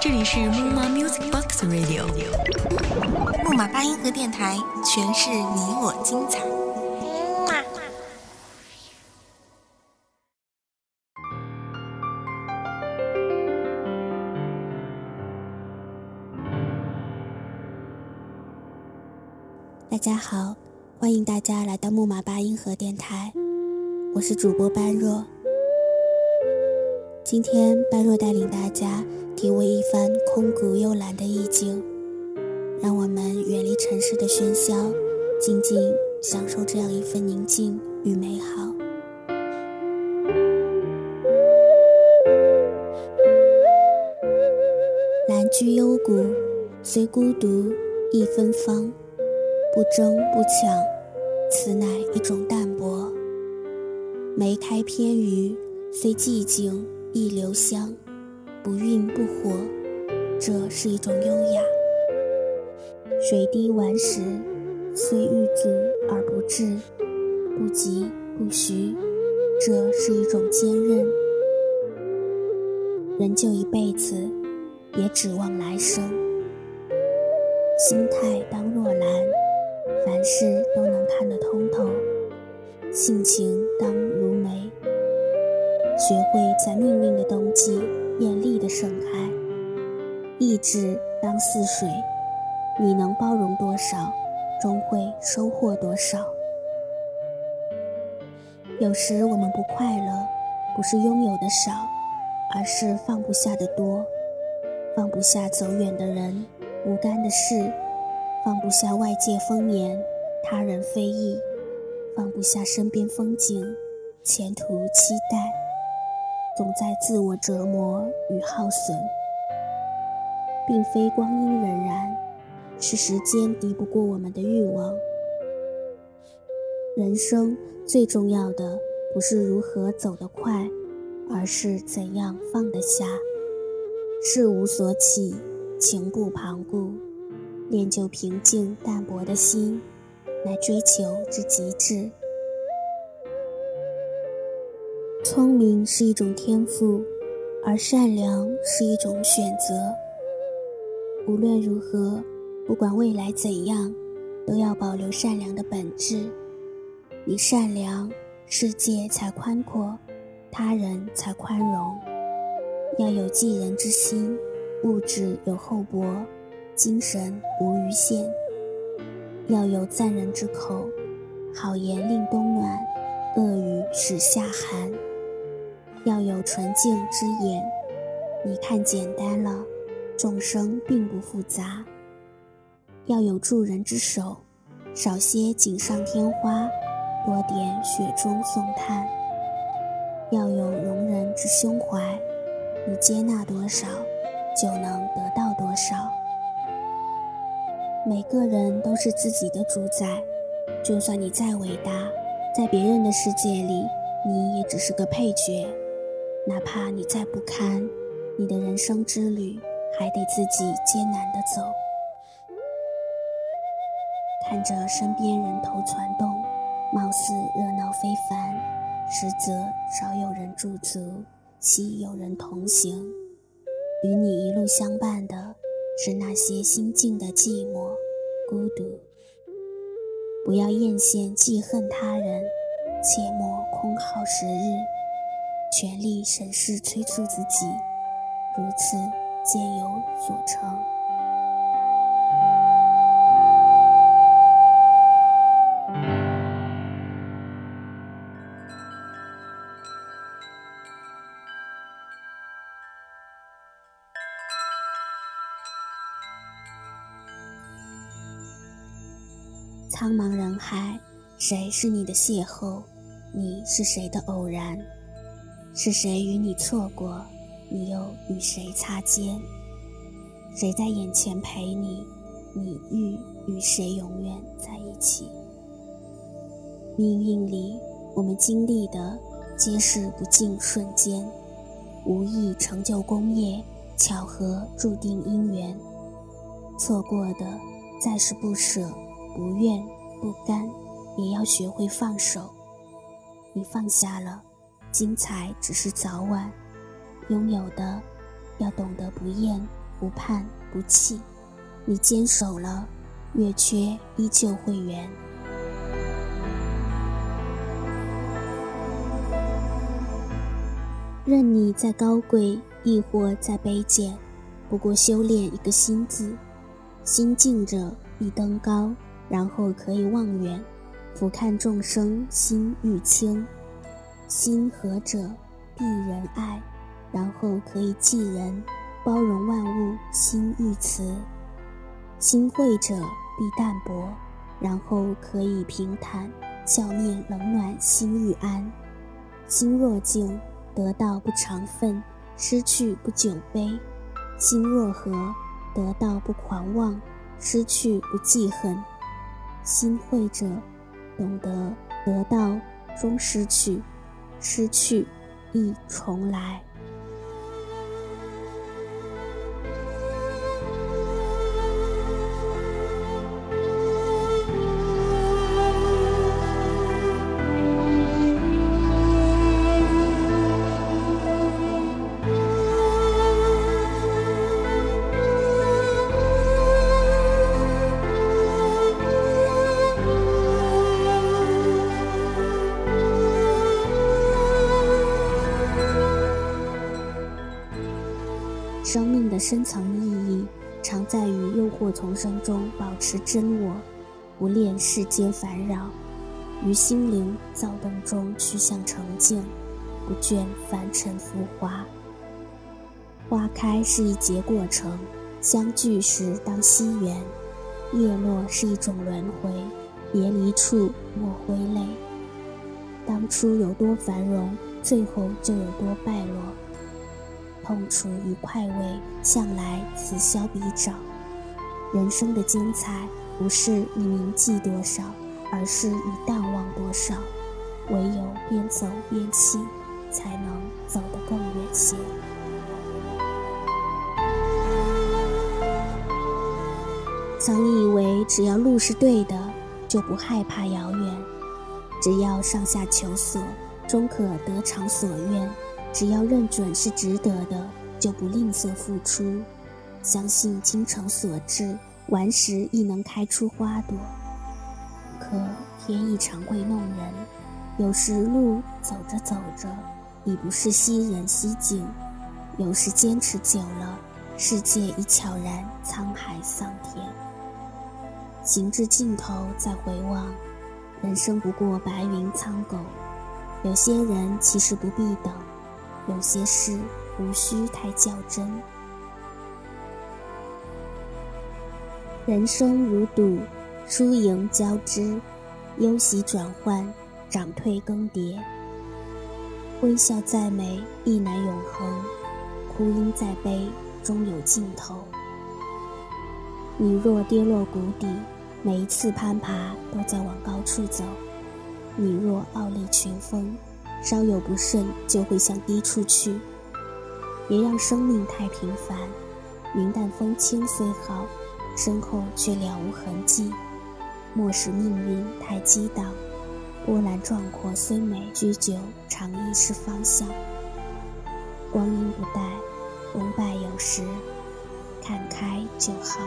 这里是木马 Music Box Radio，木马八音盒电台，诠释你我精彩。大家好，欢迎大家来到木马八音盒电台，我是主播般若。今天般若带领大家体味一番空谷幽兰的意境，让我们远离城市的喧嚣，静静享受这样一份宁静与美好。兰居幽谷，虽孤独亦芬芳。不争不抢，此乃一种淡泊；梅开偏余，虽寂静亦留香；不愠不火，这是一种优雅；水滴顽石，虽欲阻而不至，不急不徐，这是一种坚韧。人就一辈子，别指望来生。心态当若兰。凡事都能看得通透，性情当如梅，学会在命运的冬季艳丽的盛开。意志当似水，你能包容多少，终会收获多少。有时我们不快乐，不是拥有的少，而是放不下的多，放不下走远的人，无干的事。放不下外界风言，他人非议；放不下身边风景，前途期待，总在自我折磨与耗损。并非光阴荏苒，是时间敌不过我们的欲望。人生最重要的不是如何走得快，而是怎样放得下。事无所起，情不旁顾。练就平静淡泊的心，来追求之极致。聪明是一种天赋，而善良是一种选择。无论如何，不管未来怎样，都要保留善良的本质。你善良，世界才宽阔，他人才宽容。要有济人之心，物质有厚薄。精神无余限，要有赞人之口，好言令冬暖，恶语使夏寒；要有纯净之眼，你看简单了，众生并不复杂；要有助人之手，少些锦上添花，多点雪中送炭；要有容人之胸怀，你接纳多少，就能得到多少。每个人都是自己的主宰，就算你再伟大，在别人的世界里，你也只是个配角。哪怕你再不堪，你的人生之旅还得自己艰难的走。看着身边人头攒动，貌似热闹非凡，实则少有人驻足，稀有人同行。与你一路相伴的。是那些心境的寂寞、孤独。不要艳羡记恨他人，切莫空耗时日，全力审视催促自己，如此皆有所成。苍茫人海，谁是你的邂逅？你是谁的偶然？是谁与你错过？你又与谁擦肩？谁在眼前陪你？你欲与谁永远在一起？命运里，我们经历的皆是不尽瞬间，无意成就功业，巧合注定姻缘。错过的，再是不舍。不愿不甘，也要学会放手。你放下了，精彩只是早晚；拥有的，要懂得不厌、不盼、不弃。你坚守了，月缺依旧会圆。任你再高贵，亦或再卑贱，不过修炼一个心字。心静者必登高，然后可以望远，俯瞰众生，心愈清；心和者必仁爱，然后可以济人，包容万物，心愈慈；心慧者必淡泊，然后可以平坦，笑面冷暖，心愈安；心若静，得到不常愤，失去不久悲；心若和。得到不狂妄，失去不记恨，心慧者懂得得到终失去，失去亦重来。生命的深层意义，常在于诱惑丛生中保持真我，不恋世间烦扰；于心灵躁动中趋向澄净，不倦凡尘浮华。花开是一节过程，相聚时当惜缘；叶落是一种轮回，别离处莫挥泪。当初有多繁荣，最后就有多败落。痛楚与快慰向来此消彼长，人生的精彩不是你铭记多少，而是你淡忘多少。唯有边走边弃，才能走得更远些。曾以为只要路是对的，就不害怕遥远；只要上下求索，终可得偿所愿。只要认准是值得的，就不吝啬付出。相信精诚所至，顽石亦能开出花朵。可天意常会弄人，有时路走着走着，已不是昔人昔景；有时坚持久了，世界已悄然沧海桑田。行至尽头再回望，人生不过白云苍狗。有些人其实不必等。有些事无需太较真。人生如赌，输赢交织，忧喜转换，涨退更迭。微笑再美，亦难永恒；哭音再悲，终有尽头。你若跌落谷底，每一次攀爬都在往高处走；你若傲立群峰。稍有不慎，就会向低处去。别让生命太平凡，云淡风轻虽好，身后却了无痕迹。莫使命运太激荡，波澜壮阔虽美，居久常亦是方向。光阴不待，功败有时，看开就好。